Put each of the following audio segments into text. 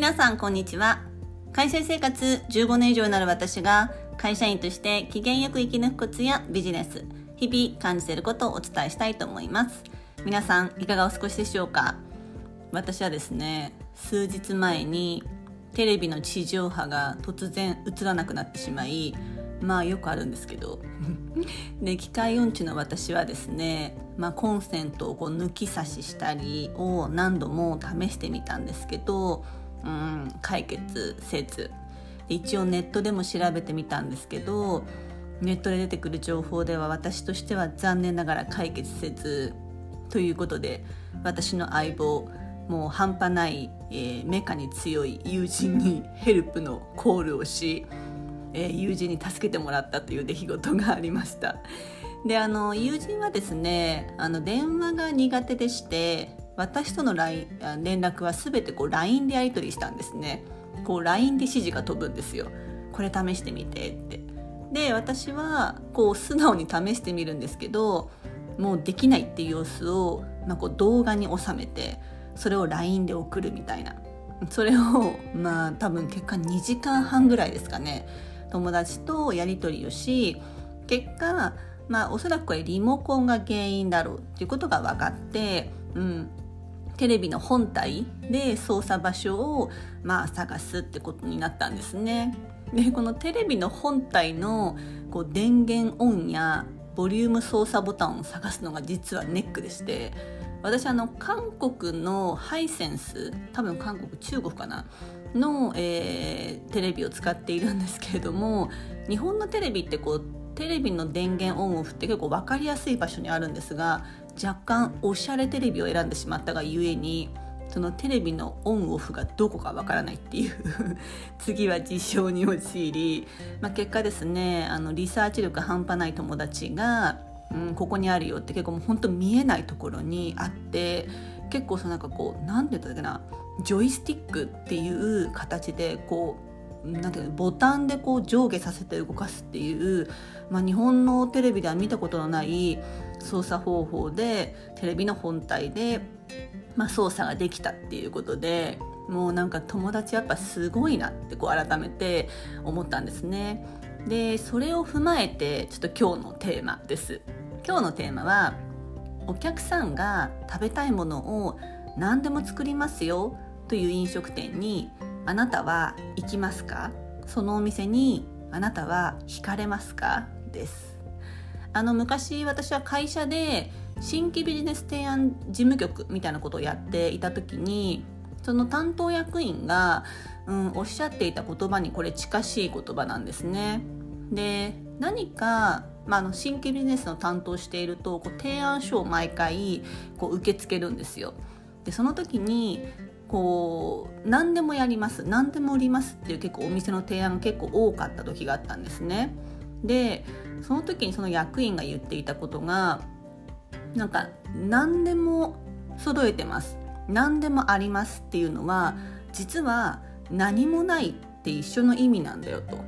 皆さんこんにちは。会社生活15年以上になる私が会社員として機嫌よく生き抜くコツやビジネス日々感じていることをお伝えしたいと思います。皆さんいかがお過ごしでしょうか？私はですね数日前にテレビの地上波が突然映らなくなってしまいまあよくあるんですけど で機械音痴の私はですね、まあ、コンセントをこう抜き差ししたりを何度も試してみたんですけど、うん、解決せず。一応ネットでも調べてみたんですけどネットで出てくる情報では私としては残念ながら解決せずということで私の相棒もう半端ない、えー、メカに強い友人にヘルプのコールをしえー、友人に助けてもらったという出来事がありました。であの友人はですねあの電話が苦手でして私との LINE 連絡は全てこう LINE でやり取りしたんですね。こう LINE で指示が飛ぶんですよ。これ試してみてって。で私はこう素直に試してみるんですけどもうできないっていう様子を、まあ、こう動画に収めてそれを LINE で送るみたいな。それをまあ多分結果2時間半ぐらいですかね。友達とやり取りをし結果まあおそらくこれリモコンが原因だろうっていうことが分かって、うん、テレビの本体で操作場所をまあ探すってことになったんですね。でこのテレビの本体のこう電源オンやボリューム操作ボタンを探すのが実はネックでして私あの韓国のハイセンス多分韓国中国かな？の、えー、テレビを使っているんですけれども日本のテレビってこうテレビの電源オンオフって結構分かりやすい場所にあるんですが若干おしゃれテレビを選んでしまったがゆえにそのテレビのオンオフがどこかわからないっていう 次は事象に陥り、まあ、結果ですねあのリサーチ力半端ない友達が、うん、ここにあるよって結構もう本当見えないところにあって結構そのなんかこう何て言ったっけなジョイスティックっていう形でこうなんていうボタンでこう上下させて動かすっていう、まあ、日本のテレビでは見たことのない操作方法でテレビの本体で、まあ、操作ができたっていうことでもうなんか友達やっぱすごいなってこう改めて思ったんですね。でそれを踏まえてちょっと今日のテーマです。今日のテーマはお客さんが食べたいものを何でも作りますよという飲食店にあなたは行きますか？そのお店にあなたは惹かれますか？ですあの昔私は会社で新規ビジネス提案事務局みたいなことをやっていた時にその担当役員が、うん、おっしゃっていた言葉にこれ近しい言葉なんですね。で何か、まあ、の新規ビジネスの担当しているとこう提案書を毎回こう受け付けるんですよ。でその時にこう何でもやります何でも売りますっていう結構お店の提案が結構多かった時があったんですね。でその時にその役員が言っていたことがなんか何でも揃えてます。何でもありますっていうのは実は何もないって一緒の意味なんだよと。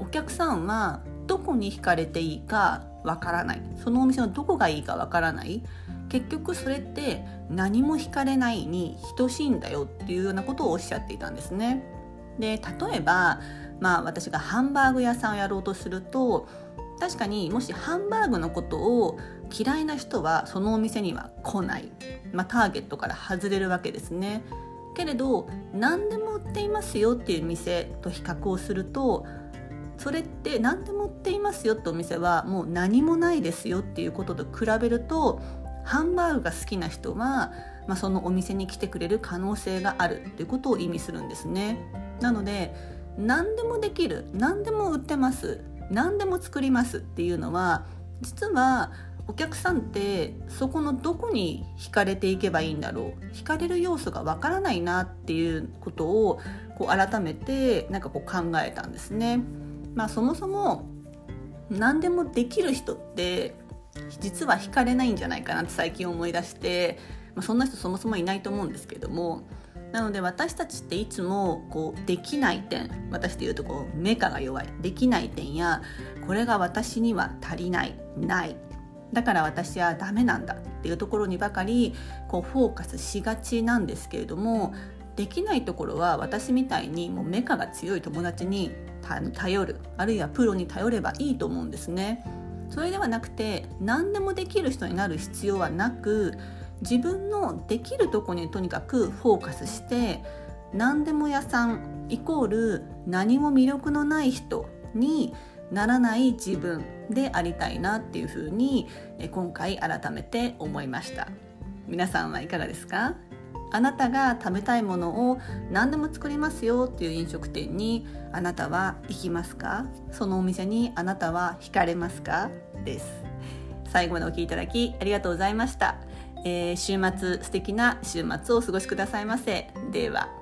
お客さんはどこに惹かれていいかわからない。そのお店のどこがいいかわからない。結局それって何も惹かれないに等しいんだよっていうようなことをおっしゃっていたんですね。で例えば、まあ、私がハンバーグ屋さんをやろうとすると確かにもしハンバーグのことを嫌いな人はそのお店には来ない、まあ、ターゲットから外れるわけですね。けれど何でも売っていますよっていう店と比較をするとそれって何でも売っていますよってお店はもう何もないですよっていうことと比べるとハンバーグが好きな人は、まあ、そのお店に来てくれる可能性があるっていうことを意味するんですね。なので何でもできる何でも売ってます何でも作りますっていうのは実はお客さんってそこのどこに惹かれていけばいいんだろう惹かれる要素がわからないなっていうことをこう改めてなんかこう考えたんですね。まあ、そもそも何でもできる人って実は惹かれないんじゃないかなって最近思い出して、まあ、そんな人そもそもいないと思うんですけどもなので私たちっていつもこうできない点私で言うとこうメカが弱いできない点やこれが私には足りないないだから私はダメなんだっていうところにばかりこうフォーカスしがちなんですけれどもできないところは私みたいにもうメカが強い友達に頼るあるいはプロに頼ればいいと思うんですね。それではなくて何でもできる人になる必要はなく自分のできるとこにとにかくフォーカスして何でも屋さんイコール何も魅力のない人にならない自分でありたいなっていうふうに今回改めて思いました。皆さんはいかがですか？あなたが食べたいものを何でも作りますよっていう飲食店にあなたは行きますか？そのお店にあなたは惹かれますか？です。最後までお聴きいただきありがとうございました、えー、週末素敵な週末をお過ごしくださいませ。では。